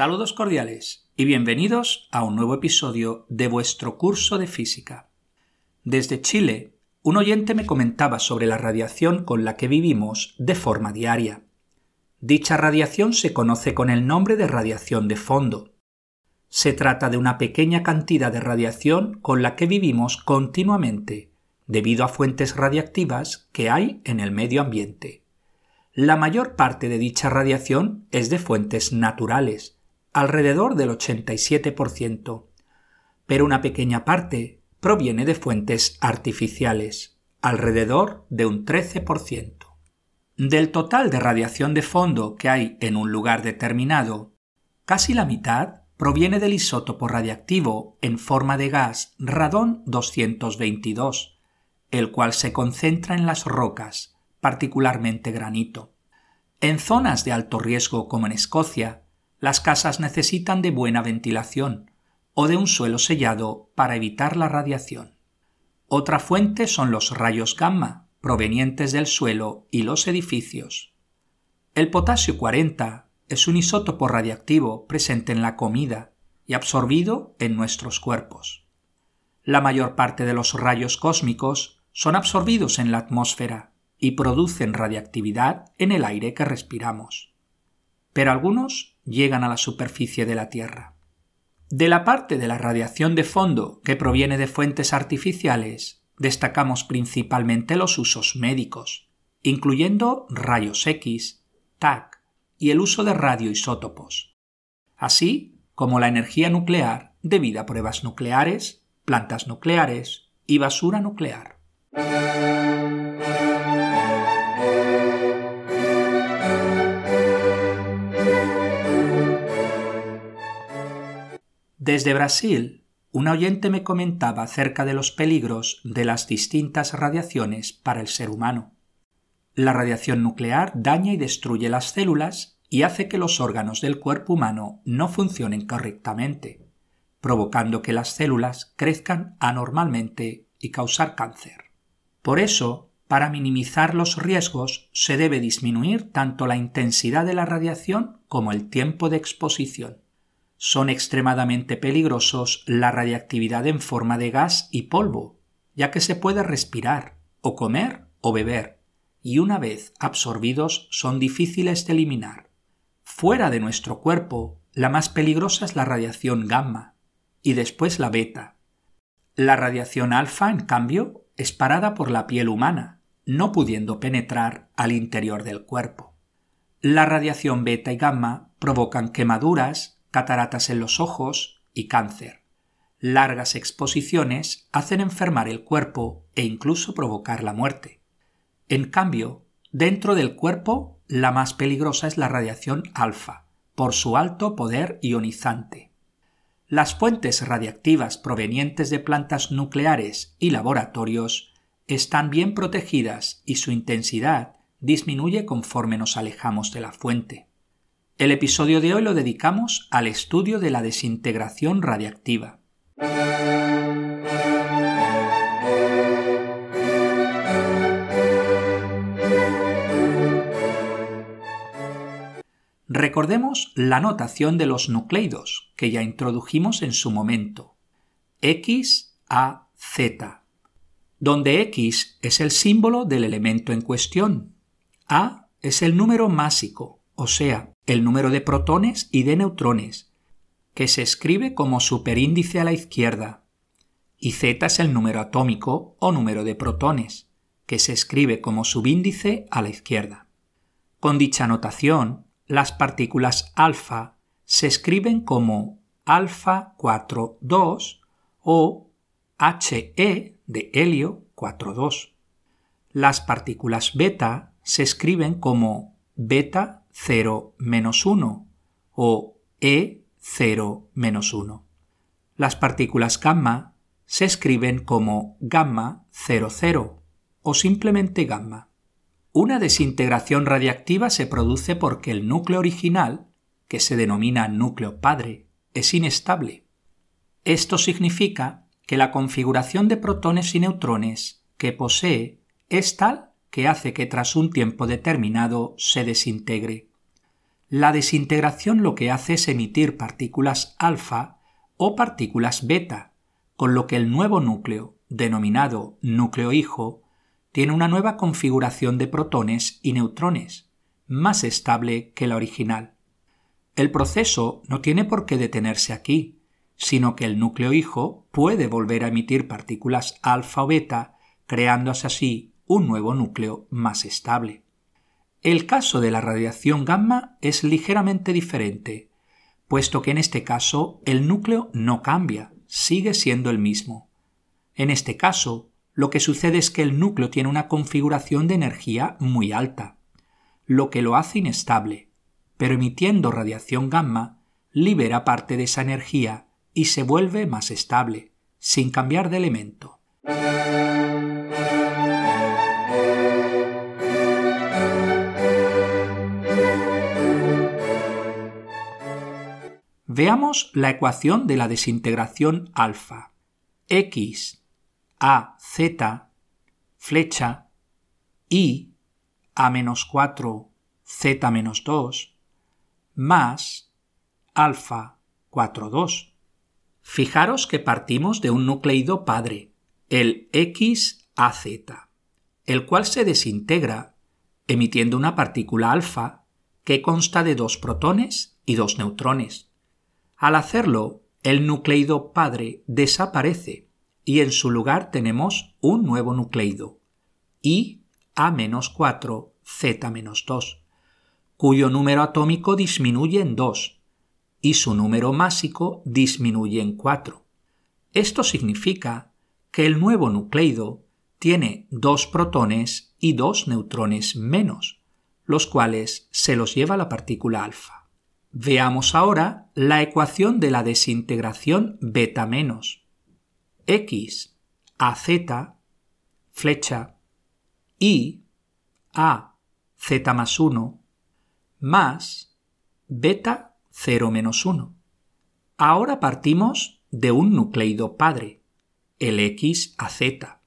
Saludos cordiales y bienvenidos a un nuevo episodio de vuestro curso de física. Desde Chile, un oyente me comentaba sobre la radiación con la que vivimos de forma diaria. Dicha radiación se conoce con el nombre de radiación de fondo. Se trata de una pequeña cantidad de radiación con la que vivimos continuamente, debido a fuentes radiactivas que hay en el medio ambiente. La mayor parte de dicha radiación es de fuentes naturales, alrededor del 87%, pero una pequeña parte proviene de fuentes artificiales, alrededor de un 13%. Del total de radiación de fondo que hay en un lugar determinado, casi la mitad proviene del isótopo radiactivo en forma de gas radón 222, el cual se concentra en las rocas, particularmente granito. En zonas de alto riesgo como en Escocia, las casas necesitan de buena ventilación o de un suelo sellado para evitar la radiación. Otra fuente son los rayos gamma, provenientes del suelo y los edificios. El potasio 40 es un isótopo radiactivo presente en la comida y absorbido en nuestros cuerpos. La mayor parte de los rayos cósmicos son absorbidos en la atmósfera y producen radiactividad en el aire que respiramos. Pero algunos llegan a la superficie de la Tierra. De la parte de la radiación de fondo que proviene de fuentes artificiales, destacamos principalmente los usos médicos, incluyendo rayos X, TAC y el uso de radioisótopos, así como la energía nuclear debida a pruebas nucleares, plantas nucleares y basura nuclear. Desde Brasil, un oyente me comentaba acerca de los peligros de las distintas radiaciones para el ser humano. La radiación nuclear daña y destruye las células y hace que los órganos del cuerpo humano no funcionen correctamente, provocando que las células crezcan anormalmente y causar cáncer. Por eso, para minimizar los riesgos, se debe disminuir tanto la intensidad de la radiación como el tiempo de exposición son extremadamente peligrosos la radiactividad en forma de gas y polvo, ya que se puede respirar, o comer o beber, y una vez absorbidos son difíciles de eliminar. Fuera de nuestro cuerpo, la más peligrosa es la radiación gamma, y después la beta. La radiación alfa, en cambio, es parada por la piel humana, no pudiendo penetrar al interior del cuerpo. La radiación beta y gamma provocan quemaduras, cataratas en los ojos y cáncer. Largas exposiciones hacen enfermar el cuerpo e incluso provocar la muerte. En cambio, dentro del cuerpo, la más peligrosa es la radiación alfa, por su alto poder ionizante. Las fuentes radiactivas provenientes de plantas nucleares y laboratorios están bien protegidas y su intensidad disminuye conforme nos alejamos de la fuente. El episodio de hoy lo dedicamos al estudio de la desintegración radiactiva. Recordemos la notación de los nucleidos que ya introdujimos en su momento. X, A, Z, donde X es el símbolo del elemento en cuestión. A es el número másico, o sea, el número de protones y de neutrones, que se escribe como superíndice a la izquierda, y z es el número atómico o número de protones, que se escribe como subíndice a la izquierda. Con dicha notación, las partículas alfa se escriben como alfa 42 o He de helio 42. Las partículas beta se escriben como beta 0 menos 1 o E 0 menos 1. Las partículas gamma se escriben como gamma 00 o simplemente gamma. Una desintegración radiactiva se produce porque el núcleo original, que se denomina núcleo padre, es inestable. Esto significa que la configuración de protones y neutrones que posee es tal que hace que tras un tiempo determinado se desintegre. La desintegración lo que hace es emitir partículas alfa o partículas beta, con lo que el nuevo núcleo, denominado núcleo hijo, tiene una nueva configuración de protones y neutrones, más estable que la original. El proceso no tiene por qué detenerse aquí, sino que el núcleo hijo puede volver a emitir partículas alfa o beta, creándose así un nuevo núcleo más estable. El caso de la radiación gamma es ligeramente diferente, puesto que en este caso el núcleo no cambia, sigue siendo el mismo. En este caso, lo que sucede es que el núcleo tiene una configuración de energía muy alta, lo que lo hace inestable, pero emitiendo radiación gamma, libera parte de esa energía y se vuelve más estable, sin cambiar de elemento. Veamos la ecuación de la desintegración alfa. x a z flecha y a menos 4 z menos 2 más alfa 4 2. Fijaros que partimos de un nucleido padre, el XAZ, el cual se desintegra emitiendo una partícula alfa que consta de dos protones y dos neutrones. Al hacerlo, el nucleido padre desaparece y en su lugar tenemos un nuevo nucleido, I A-4 Z-2, cuyo número atómico disminuye en 2 y su número másico disminuye en 4. Esto significa que el nuevo nucleido tiene dos protones y dos neutrones menos, los cuales se los lleva la partícula alfa. Veamos ahora la ecuación de la desintegración beta menos. X a z flecha y a z más 1 más beta 0 menos 1. Ahora partimos de un nucleido padre, el X a Z,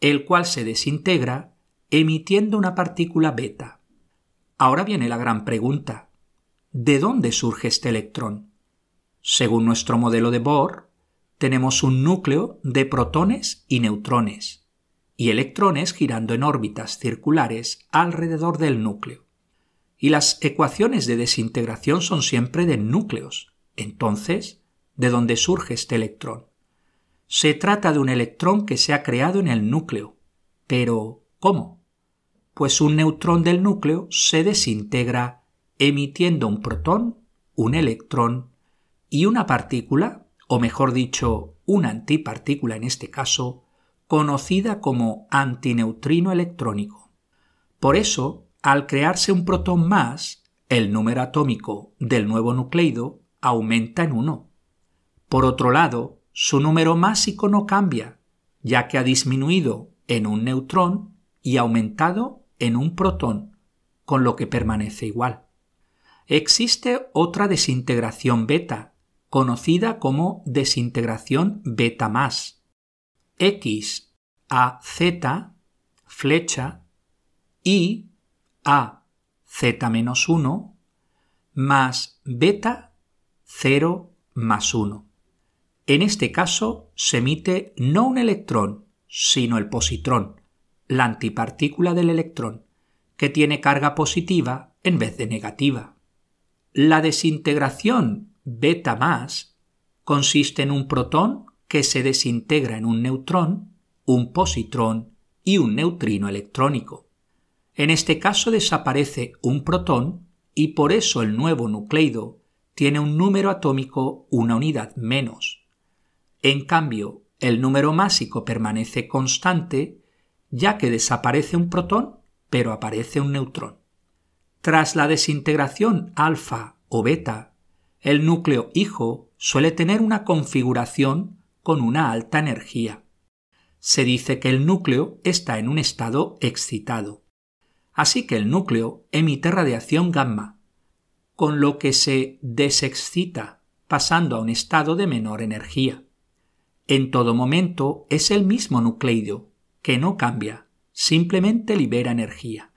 el cual se desintegra emitiendo una partícula beta. Ahora viene la gran pregunta. ¿De dónde surge este electrón? Según nuestro modelo de Bohr, tenemos un núcleo de protones y neutrones, y electrones girando en órbitas circulares alrededor del núcleo. Y las ecuaciones de desintegración son siempre de núcleos. Entonces, ¿de dónde surge este electrón? Se trata de un electrón que se ha creado en el núcleo. Pero, ¿cómo? Pues un neutrón del núcleo se desintegra emitiendo un protón, un electrón y una partícula, o mejor dicho, una antipartícula en este caso, conocida como antineutrino electrónico. Por eso, al crearse un protón más, el número atómico del nuevo nucleido aumenta en uno. Por otro lado, su número másico no cambia, ya que ha disminuido en un neutrón y aumentado en un protón, con lo que permanece igual existe otra desintegración beta, conocida como desintegración beta más. X a Z flecha y a Z menos 1 más beta 0 más 1. En este caso se emite no un electrón, sino el positrón, la antipartícula del electrón, que tiene carga positiva en vez de negativa. La desintegración beta más consiste en un protón que se desintegra en un neutrón, un positrón y un neutrino electrónico. En este caso desaparece un protón y por eso el nuevo nucleido tiene un número atómico una unidad menos. En cambio, el número másico permanece constante ya que desaparece un protón pero aparece un neutrón. Tras la desintegración alfa o beta, el núcleo hijo suele tener una configuración con una alta energía. Se dice que el núcleo está en un estado excitado. Así que el núcleo emite radiación gamma, con lo que se desexcita, pasando a un estado de menor energía. En todo momento es el mismo nucleido, que no cambia, simplemente libera energía.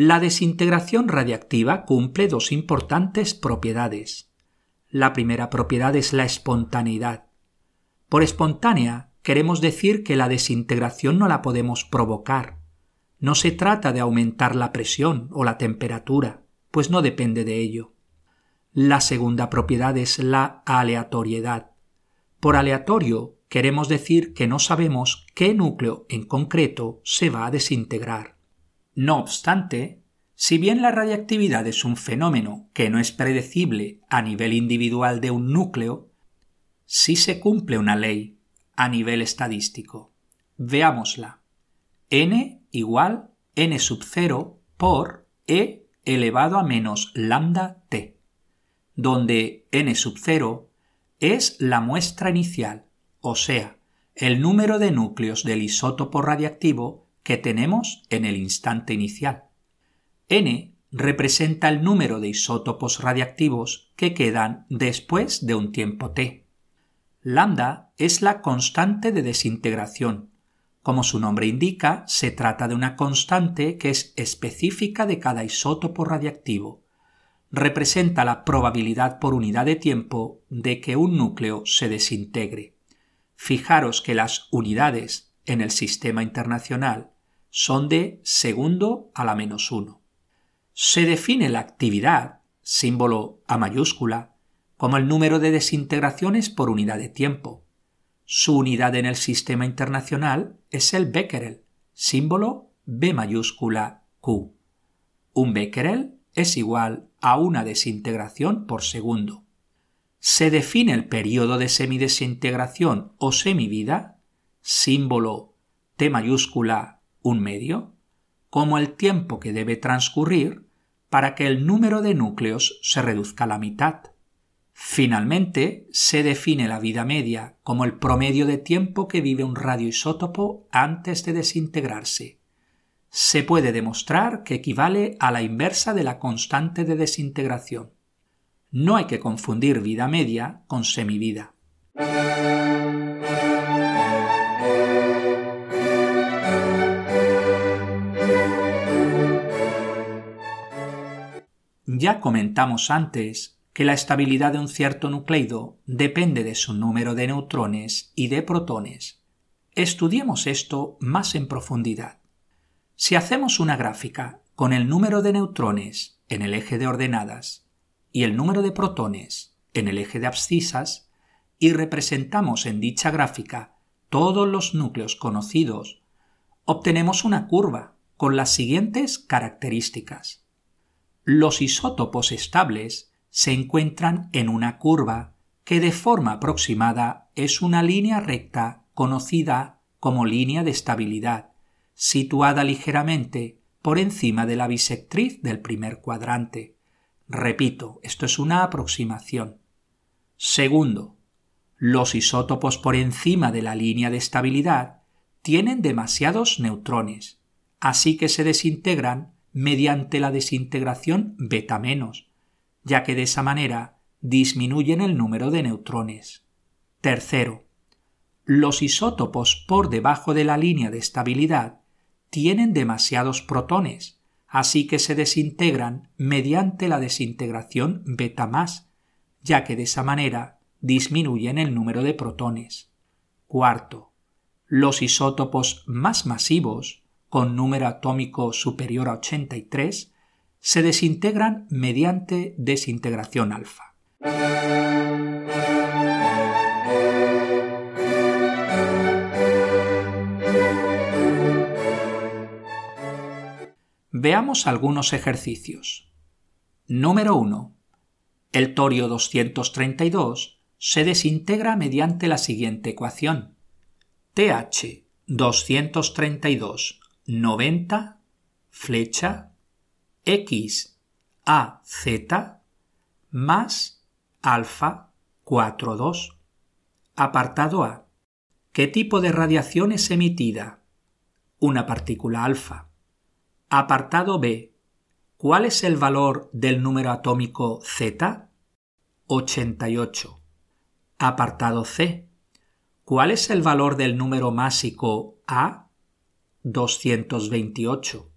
La desintegración radiactiva cumple dos importantes propiedades. La primera propiedad es la espontaneidad. Por espontánea queremos decir que la desintegración no la podemos provocar. No se trata de aumentar la presión o la temperatura, pues no depende de ello. La segunda propiedad es la aleatoriedad. Por aleatorio queremos decir que no sabemos qué núcleo en concreto se va a desintegrar. No obstante, si bien la radiactividad es un fenómeno que no es predecible a nivel individual de un núcleo, sí se cumple una ley a nivel estadístico. Veámosla. n igual n sub 0 por e elevado a menos lambda t, donde n sub 0 es la muestra inicial, o sea, el número de núcleos del isótopo radiactivo que tenemos en el instante inicial. n representa el número de isótopos radiactivos que quedan después de un tiempo t. Lambda es la constante de desintegración. Como su nombre indica, se trata de una constante que es específica de cada isótopo radiactivo. Representa la probabilidad por unidad de tiempo de que un núcleo se desintegre. Fijaros que las unidades en el sistema internacional son de segundo a la menos uno. Se define la actividad, símbolo A mayúscula, como el número de desintegraciones por unidad de tiempo. Su unidad en el sistema internacional es el becquerel, símbolo B mayúscula Q. Un becquerel es igual a una desintegración por segundo. Se define el periodo de semidesintegración o semivida, símbolo T mayúscula un medio, como el tiempo que debe transcurrir para que el número de núcleos se reduzca a la mitad. Finalmente, se define la vida media como el promedio de tiempo que vive un radioisótopo antes de desintegrarse. Se puede demostrar que equivale a la inversa de la constante de desintegración. No hay que confundir vida media con semivida. Ya comentamos antes que la estabilidad de un cierto nucleido depende de su número de neutrones y de protones. Estudiemos esto más en profundidad. Si hacemos una gráfica con el número de neutrones en el eje de ordenadas y el número de protones en el eje de abscisas y representamos en dicha gráfica todos los núcleos conocidos, obtenemos una curva con las siguientes características. Los isótopos estables se encuentran en una curva que de forma aproximada es una línea recta conocida como línea de estabilidad, situada ligeramente por encima de la bisectriz del primer cuadrante. Repito, esto es una aproximación. Segundo, los isótopos por encima de la línea de estabilidad tienen demasiados neutrones, así que se desintegran mediante la desintegración beta menos, ya que de esa manera disminuyen el número de neutrones. Tercero, los isótopos por debajo de la línea de estabilidad tienen demasiados protones, así que se desintegran mediante la desintegración beta más, ya que de esa manera disminuyen el número de protones. Cuarto, los isótopos más masivos, con número atómico superior a 83, se desintegran mediante desintegración alfa. Veamos algunos ejercicios. Número 1. El torio 232 se desintegra mediante la siguiente ecuación. TH 232 90 flecha x a z más alfa 4 2. Apartado A. ¿Qué tipo de radiación es emitida? Una partícula alfa. Apartado B. ¿Cuál es el valor del número atómico Z? 88. Apartado C. ¿Cuál es el valor del número másico A? 228.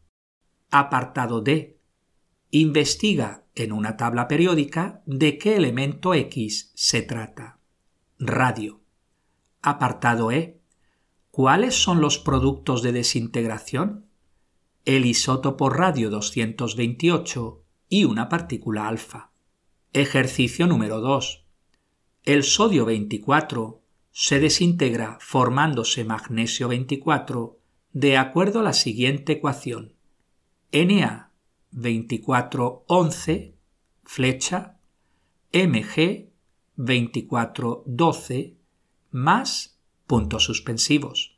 Apartado D. Investiga en una tabla periódica de qué elemento X se trata. Radio. Apartado E. ¿Cuáles son los productos de desintegración? El isótopo radio 228 y una partícula alfa. Ejercicio número 2. El sodio 24 se desintegra formándose magnesio 24 de acuerdo a la siguiente ecuación. Na 2411 flecha Mg 2412 más puntos suspensivos.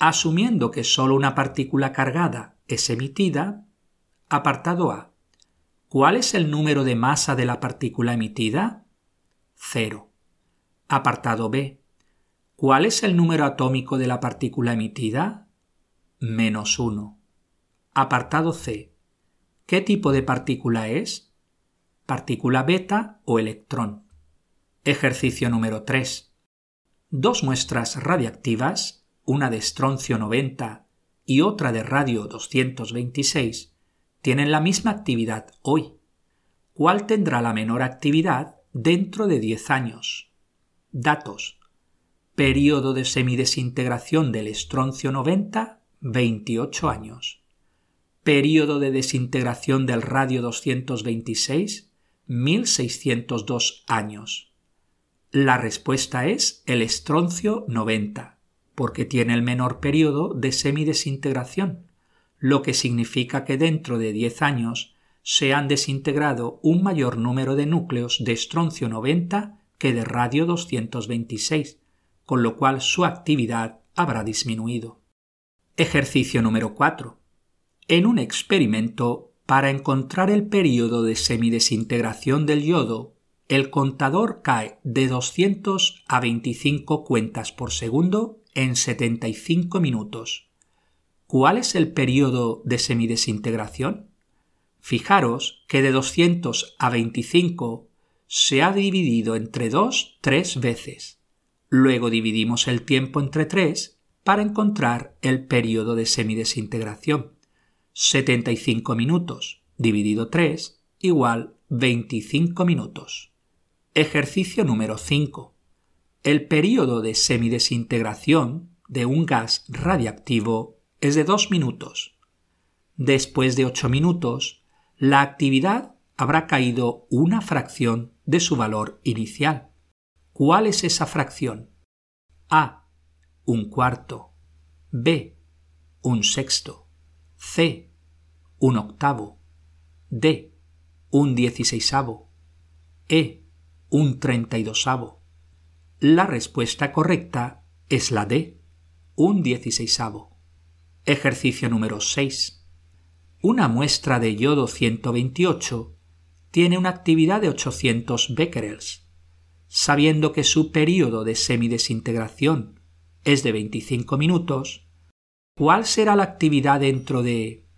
Asumiendo que solo una partícula cargada es emitida, apartado A. ¿Cuál es el número de masa de la partícula emitida? 0. Apartado B. ¿Cuál es el número atómico de la partícula emitida? Menos 1. Apartado C. ¿Qué tipo de partícula es? Partícula beta o electrón. Ejercicio número 3 dos muestras radiactivas, una de estroncio 90 y otra de radio 226, tienen la misma actividad hoy. ¿Cuál tendrá la menor actividad dentro de 10 años? Datos. Período de semidesintegración del estroncio 90, 28 años. Período de desintegración del radio 226, 1602 años. La respuesta es el estroncio 90, porque tiene el menor periodo de semidesintegración, lo que significa que dentro de 10 años se han desintegrado un mayor número de núcleos de estroncio 90 que de radio 226, con lo cual su actividad habrá disminuido. Ejercicio número 4. En un experimento, para encontrar el periodo de semidesintegración del yodo el contador cae de 200 a 25 cuentas por segundo en 75 minutos. ¿Cuál es el periodo de semidesintegración? Fijaros que de 200 a 25 se ha dividido entre 2 tres veces. Luego dividimos el tiempo entre 3 para encontrar el periodo de semidesintegración. 75 minutos dividido 3 igual 25 minutos. Ejercicio número 5. El periodo de semidesintegración de un gas radiactivo es de 2 minutos. Después de 8 minutos, la actividad habrá caído una fracción de su valor inicial. ¿Cuál es esa fracción? A. Un cuarto. B. Un sexto. C. Un octavo. D. Un dieciséisavo. E un treinta y dosavo. La respuesta correcta es la D, un dieciséisavo. Ejercicio número 6. Una muestra de yodo 128 tiene una actividad de 800 becquerels. Sabiendo que su período de semidesintegración es de 25 minutos, ¿cuál será la actividad dentro de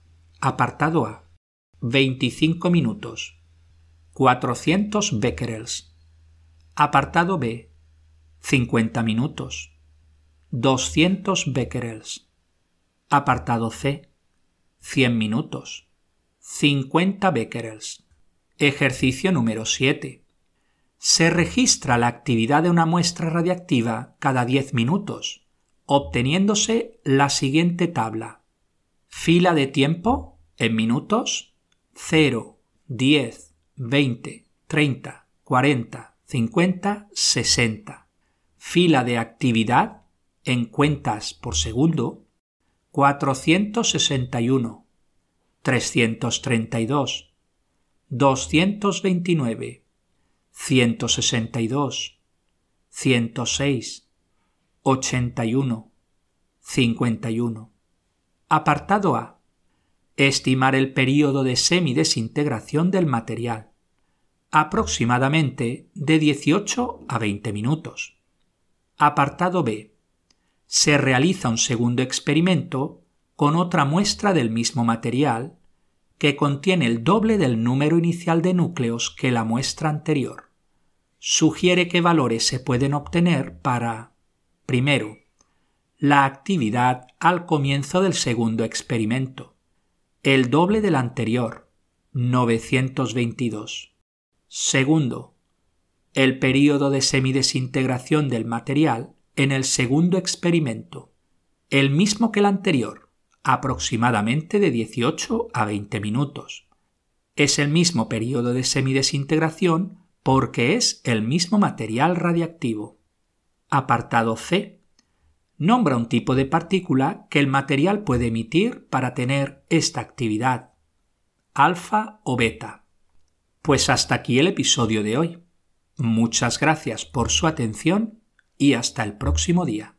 apartado A? 25 minutos. 400 becquerels. Apartado B. 50 minutos. 200 becquerels. Apartado C. 100 minutos. 50 becquerels. Ejercicio número 7. Se registra la actividad de una muestra radiactiva cada 10 minutos, obteniéndose la siguiente tabla. Fila de tiempo en minutos 0, 10, 20, 30, 40, 50, 60. Fila de actividad en cuentas por segundo 461, 332, 229, 162, 106, 81, 51. Apartado A. Estimar el período de semidesintegración del material aproximadamente de 18 a 20 minutos. Apartado B. Se realiza un segundo experimento con otra muestra del mismo material que contiene el doble del número inicial de núcleos que la muestra anterior. Sugiere qué valores se pueden obtener para, primero, la actividad al comienzo del segundo experimento, el doble del anterior, 922. Segundo, el período de semidesintegración del material en el segundo experimento, el mismo que el anterior, aproximadamente de 18 a 20 minutos. Es el mismo período de semidesintegración porque es el mismo material radiactivo. Apartado C. Nombra un tipo de partícula que el material puede emitir para tener esta actividad, alfa o beta. Pues hasta aquí el episodio de hoy. Muchas gracias por su atención y hasta el próximo día.